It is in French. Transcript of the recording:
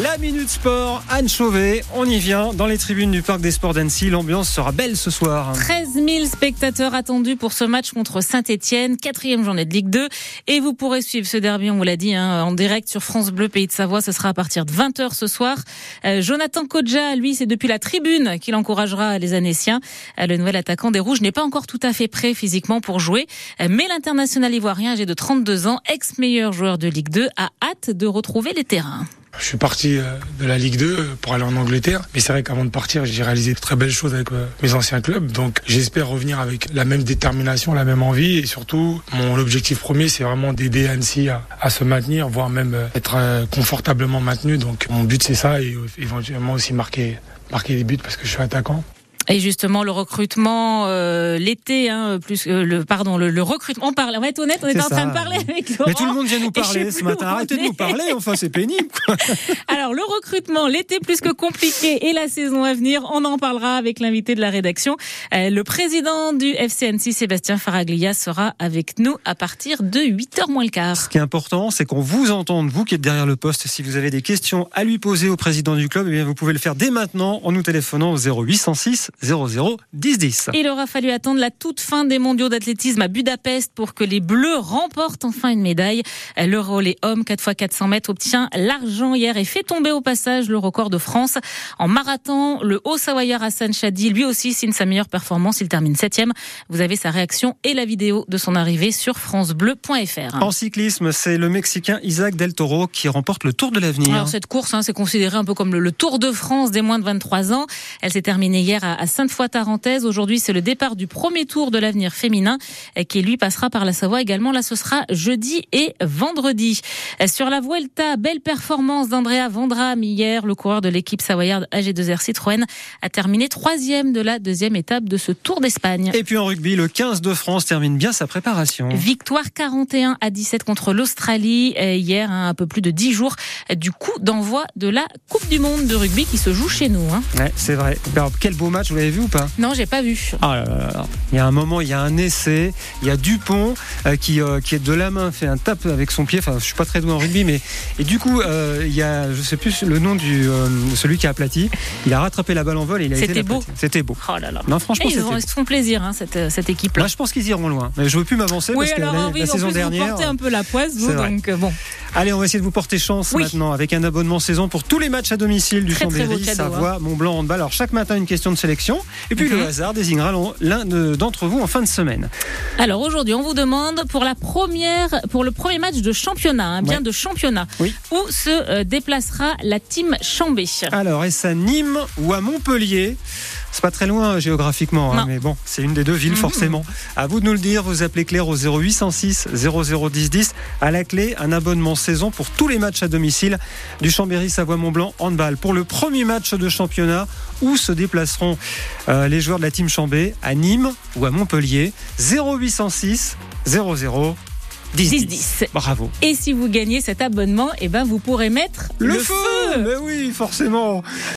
La Minute Sport, Anne Chauvet, on y vient dans les tribunes du Parc des Sports d'Annecy. L'ambiance sera belle ce soir. 13 000 spectateurs attendus pour ce match contre Saint-Etienne, quatrième journée de Ligue 2. Et vous pourrez suivre ce derby, on vous l'a dit, hein, en direct sur France Bleu, Pays de Savoie. Ce sera à partir de 20h ce soir. Euh, Jonathan Kodja, lui, c'est depuis la tribune qu'il encouragera les Annéciens. Euh, le nouvel attaquant des Rouges n'est pas encore tout à fait prêt physiquement pour jouer. Euh, mais l'international ivoirien, âgé de 32 ans, ex-meilleur joueur de Ligue 2, a hâte de retrouver les terrains. Je suis parti euh, de la Ligue 2 pour aller en Angleterre. Mais c'est vrai qu'avant de partir, j'ai réalisé de très belles choses avec euh, mes anciens clubs. Donc j'espère revenir avec la même détermination, la même envie. Et surtout, mon objectif premier, c'est vraiment d'aider Annecy à, à, se maintenir, voire même euh, être confortablement maintenu. Donc mon but, c'est ça. Et éventuellement aussi marquer, marquer des buts parce que je suis attaquant. Et justement, le recrutement euh, l'été, hein, plus euh, le pardon, le, le, recrutement. On parle. On va être honnête, on est, en train de parler avec Laurent. Mais tout le monde vient nous parler ce matin. Arrêtez de nous parler. Enfin, c'est pénible. Quoi. Alors, le recrutement, l'été plus que compliqué et la saison à venir, on en parlera avec l'invité de la rédaction. Euh, le président du FCNC, Sébastien Faraglia, sera avec nous à partir de 8h moins le quart. Ce qui est important, c'est qu'on vous entende, vous qui êtes derrière le poste. Si vous avez des questions à lui poser au président du club, eh bien, vous pouvez le faire dès maintenant en nous téléphonant au 0806 00 10 10. Il aura fallu attendre la toute fin des mondiaux d'athlétisme à Budapest pour que les Bleus remportent enfin une médaille. Le relais homme 4 x 400 mètres obtient l'argent hier et fait tomber au passage le record de France. En marathon, le haut-savoyard Hassan Chadi, lui aussi, signe sa meilleure performance. Il termine septième. Vous avez sa réaction et la vidéo de son arrivée sur francebleu.fr. En cyclisme, c'est le Mexicain Isaac Del Toro qui remporte le Tour de l'avenir. Alors cette course, hein, c'est considéré un peu comme le, le, Tour de France des moins de 23 ans. Elle s'est terminée hier à, à Sainte-Foy-Tarentaise. Aujourd'hui, c'est le départ du premier Tour de l'avenir féminin qui lui passera par la Savoie également. Là, ce sera jeudi et vendredi. Sur la Vuelta, belle performance d'Andrea Vandram hier. Le coureur de l'équipe savoyarde AG2R Citroën a terminé troisième de la deuxième étape de ce Tour d'Espagne. Et puis en rugby, le 15 de France termine bien sa préparation. Victoire 41 à 17 contre l'Australie hier, hein, un peu plus de 10 jours du coup d'envoi de la Coupe du Monde de rugby qui se joue chez nous. Hein. Ouais, c'est vrai. Quel beau match, vous l'avez vu ou pas Non, j'ai pas vu. Ah là là là. Il y a un moment, il y a un essai, il y a Dupont euh, qui, euh, qui est de la main, fait un tape avec son pied. Enfin, je suis pas très doué en rugby, mais et du coup, euh, il y a, je sais plus le nom du celui qui a aplati. Il a rattrapé la balle en vol et il a été C'était beau. C'était beau. Oh là là. Non, franchement, ils, se font plaisir hein, cette, cette équipe là. Moi, je pense qu'ils iront loin. Mais je veux plus m'avancer oui, parce que la, oui, la en saison dernière. Vous portez un peu la poisse, vous, donc bon. Allez, on va essayer de vous porter chance Oui. maintenant avec un abonnement saison pour tous les matchs à domicile du Très, Chambéry, cadeau, hein. Savoie, Mont-Blanc, Handball. Alors chaque matin une question de sélection et puis Mhm. le hasard désignera l'un de- d'entre vous en fin de semaine. Alors aujourd'hui, on vous demande pour la première, pour le premier match de championnat, hein, bien Ouais. de championnat, Oui. où se euh, déplacera la team Chambé? Alors, est-ce à Nîmes ou à Montpellier? C'est pas très loin euh, géographiquement, hein, mais bon, c'est une des deux villes Mhm. forcément. À vous de nous le dire, vous appelez Claire au 0806 0010 10. À la clé, un abonnement saison pour tous les matchs à domicile du Chambéry Savoie-Mont-Blanc handball. Pour le premier match de championnat, où se déplaceront euh, les joueurs de la team Chambé À Nîmes ou à Montpellier? 0806 00 10 10. 10-10. Bravo. Et si vous gagnez cet abonnement, eh ben vous pourrez mettre le, Mais oui, forcément.